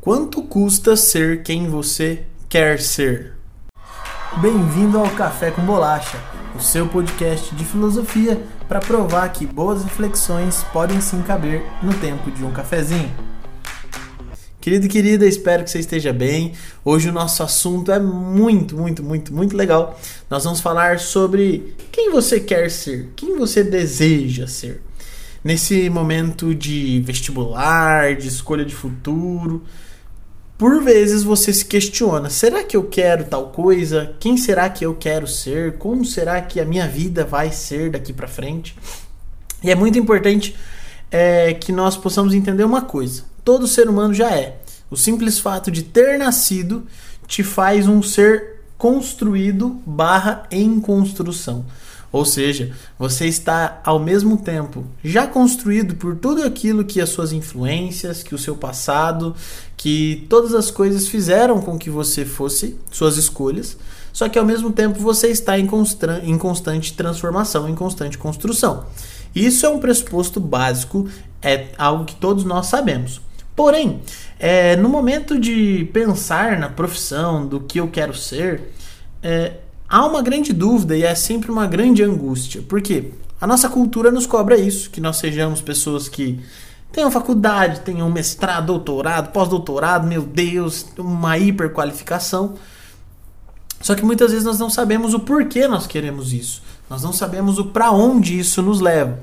Quanto custa ser quem você quer ser? Bem-vindo ao Café com Bolacha, o seu podcast de filosofia para provar que boas reflexões podem sim caber no tempo de um cafezinho. Querido e querida, espero que você esteja bem. Hoje o nosso assunto é muito, muito, muito, muito legal. Nós vamos falar sobre quem você quer ser, quem você deseja ser. Nesse momento de vestibular, de escolha de futuro, por vezes você se questiona: será que eu quero tal coisa? Quem será que eu quero ser? Como será que a minha vida vai ser daqui para frente? E é muito importante é, que nós possamos entender uma coisa: todo ser humano já é. O simples fato de ter nascido te faz um ser construído barra em construção. Ou seja, você está ao mesmo tempo já construído por tudo aquilo que as suas influências, que o seu passado, que todas as coisas fizeram com que você fosse, suas escolhas, só que ao mesmo tempo você está em, em constante transformação, em constante construção. Isso é um pressuposto básico, é algo que todos nós sabemos. Porém, é, no momento de pensar na profissão, do que eu quero ser, é, há uma grande dúvida e é sempre uma grande angústia. Por quê? A nossa cultura nos cobra isso, que nós sejamos pessoas que tenham faculdade, tenham mestrado, doutorado, pós-doutorado, meu Deus, uma hiperqualificação. Só que muitas vezes nós não sabemos o porquê nós queremos isso. Nós não sabemos o para onde isso nos leva.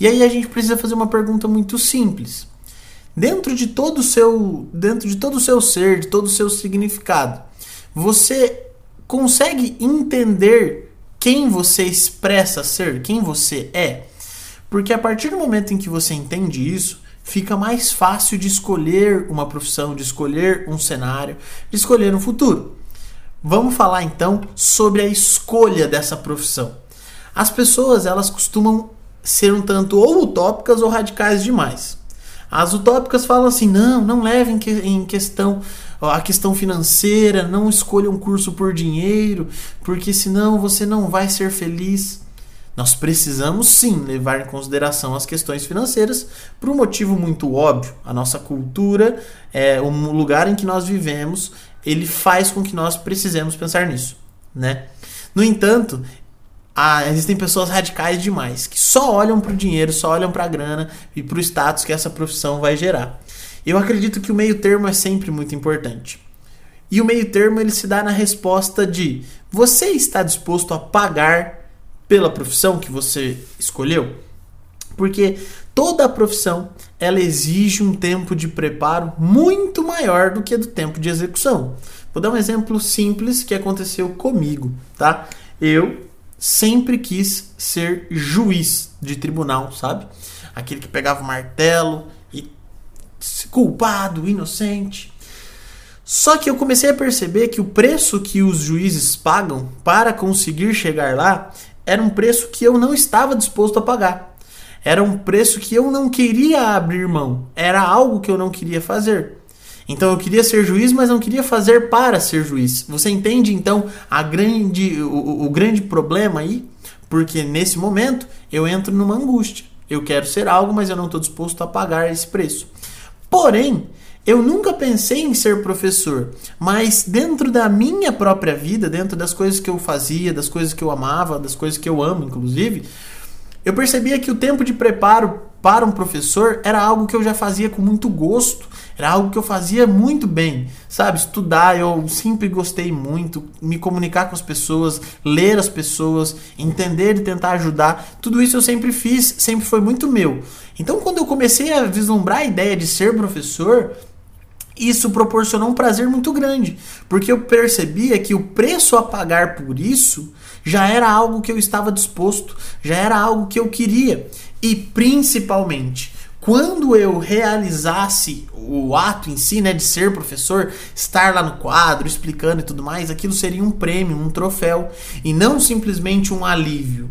E aí a gente precisa fazer uma pergunta muito simples. Dentro de todo o seu, dentro de todo o seu ser, de todo o seu significado, você consegue entender quem você expressa ser, quem você é? Porque a partir do momento em que você entende isso, fica mais fácil de escolher uma profissão, de escolher um cenário, de escolher um futuro. Vamos falar então sobre a escolha dessa profissão. As pessoas, elas costumam ser um tanto ou utópicas ou radicais demais. As utópicas falam assim: não, não levem em questão a questão financeira, não escolha um curso por dinheiro, porque senão você não vai ser feliz. Nós precisamos sim levar em consideração as questões financeiras por um motivo muito óbvio. A nossa cultura, é, o lugar em que nós vivemos, ele faz com que nós precisemos pensar nisso, né? No entanto, há, existem pessoas radicais demais que só olham para o dinheiro, só olham para a grana e para o status que essa profissão vai gerar. Eu acredito que o meio termo é sempre muito importante. E o meio termo ele se dá na resposta de você está disposto a pagar pela profissão que você escolheu? Porque toda profissão ela exige um tempo de preparo muito maior do que do tempo de execução. Vou dar um exemplo simples que aconteceu comigo, tá? Eu sempre quis ser juiz de tribunal, sabe? Aquele que pegava o martelo culpado, inocente. Só que eu comecei a perceber que o preço que os juízes pagam para conseguir chegar lá era um preço que eu não estava disposto a pagar. Era um preço que eu não queria abrir mão. Era algo que eu não queria fazer. Então eu queria ser juiz, mas não queria fazer para ser juiz. Você entende então a grande, o, o grande problema aí? Porque nesse momento eu entro numa angústia. Eu quero ser algo, mas eu não estou disposto a pagar esse preço. Porém, eu nunca pensei em ser professor, mas dentro da minha própria vida, dentro das coisas que eu fazia, das coisas que eu amava, das coisas que eu amo, inclusive, eu percebia que o tempo de preparo para um professor era algo que eu já fazia com muito gosto, era algo que eu fazia muito bem, sabe? Estudar, eu sempre gostei muito, me comunicar com as pessoas, ler as pessoas, entender e tentar ajudar, tudo isso eu sempre fiz, sempre foi muito meu. Então, quando eu comecei a vislumbrar a ideia de ser professor, isso proporcionou um prazer muito grande, porque eu percebia que o preço a pagar por isso já era algo que eu estava disposto, já era algo que eu queria. E principalmente, quando eu realizasse o ato em si, né, de ser professor, estar lá no quadro, explicando e tudo mais, aquilo seria um prêmio, um troféu, e não simplesmente um alívio.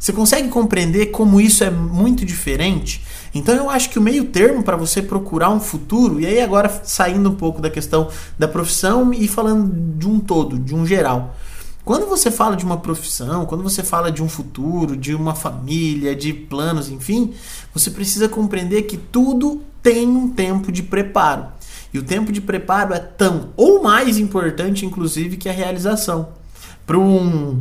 Você consegue compreender como isso é muito diferente? Então eu acho que o meio termo para você procurar um futuro, e aí agora saindo um pouco da questão da profissão e falando de um todo, de um geral. Quando você fala de uma profissão, quando você fala de um futuro, de uma família, de planos, enfim, você precisa compreender que tudo tem um tempo de preparo. E o tempo de preparo é tão ou mais importante, inclusive, que a realização. Para um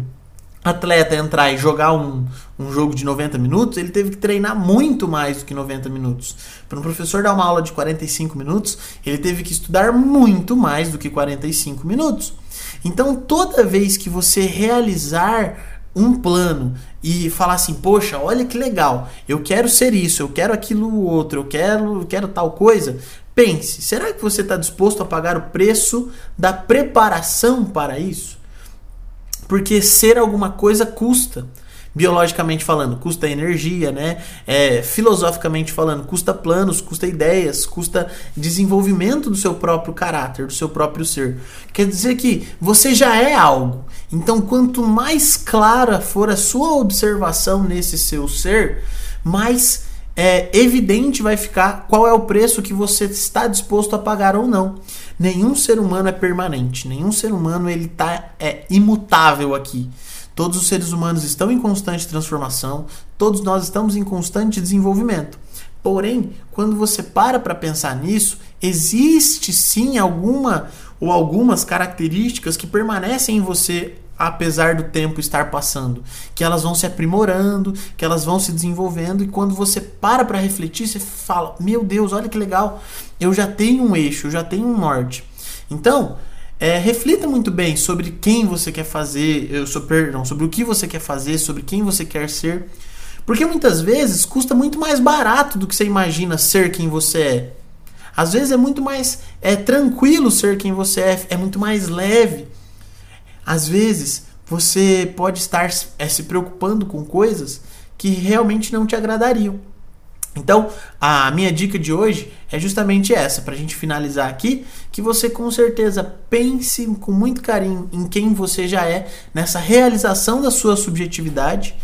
atleta entrar e jogar um, um jogo de 90 minutos, ele teve que treinar muito mais do que 90 minutos. Para um professor dar uma aula de 45 minutos, ele teve que estudar muito mais do que 45 minutos. Então, toda vez que você realizar um plano e falar assim, poxa, olha que legal, eu quero ser isso, eu quero aquilo outro, eu quero, eu quero tal coisa, pense, será que você está disposto a pagar o preço da preparação para isso? Porque ser alguma coisa custa biologicamente falando, custa energia, né? É, filosoficamente falando, custa planos, custa ideias, custa desenvolvimento do seu próprio caráter, do seu próprio ser. Quer dizer que você já é algo. Então, quanto mais clara for a sua observação nesse seu ser, mais é, evidente vai ficar qual é o preço que você está disposto a pagar ou não. Nenhum ser humano é permanente, nenhum ser humano ele tá é imutável aqui. Todos os seres humanos estão em constante transformação, todos nós estamos em constante desenvolvimento. Porém, quando você para para pensar nisso, existe sim alguma ou algumas características que permanecem em você apesar do tempo estar passando, que elas vão se aprimorando, que elas vão se desenvolvendo e quando você para para refletir, você fala: "Meu Deus, olha que legal, eu já tenho um eixo, eu já tenho um norte". Então, é, reflita muito bem sobre quem você quer fazer, eu sou perdão, sobre o que você quer fazer, sobre quem você quer ser. Porque muitas vezes custa muito mais barato do que você imagina ser quem você é. Às vezes é muito mais é tranquilo ser quem você é, é muito mais leve. Às vezes você pode estar é, se preocupando com coisas que realmente não te agradariam. Então, a minha dica de hoje é justamente essa, para a gente finalizar aqui, que você com certeza pense com muito carinho em quem você já é, nessa realização da sua subjetividade.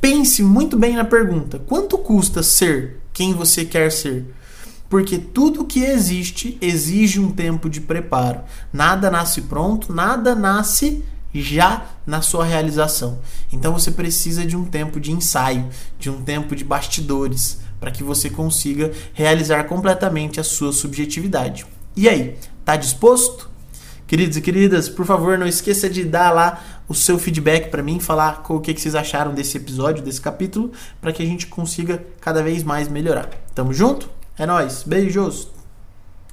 Pense muito bem na pergunta: quanto custa ser quem você quer ser? Porque tudo que existe exige um tempo de preparo. Nada nasce pronto, nada nasce já na sua realização. Então você precisa de um tempo de ensaio, de um tempo de bastidores para que você consiga realizar completamente a sua subjetividade. E aí, tá disposto? Queridos e queridas, por favor, não esqueça de dar lá o seu feedback para mim, falar o que, que vocês acharam desse episódio, desse capítulo, para que a gente consiga cada vez mais melhorar. Tamo junto? É nós. Beijos.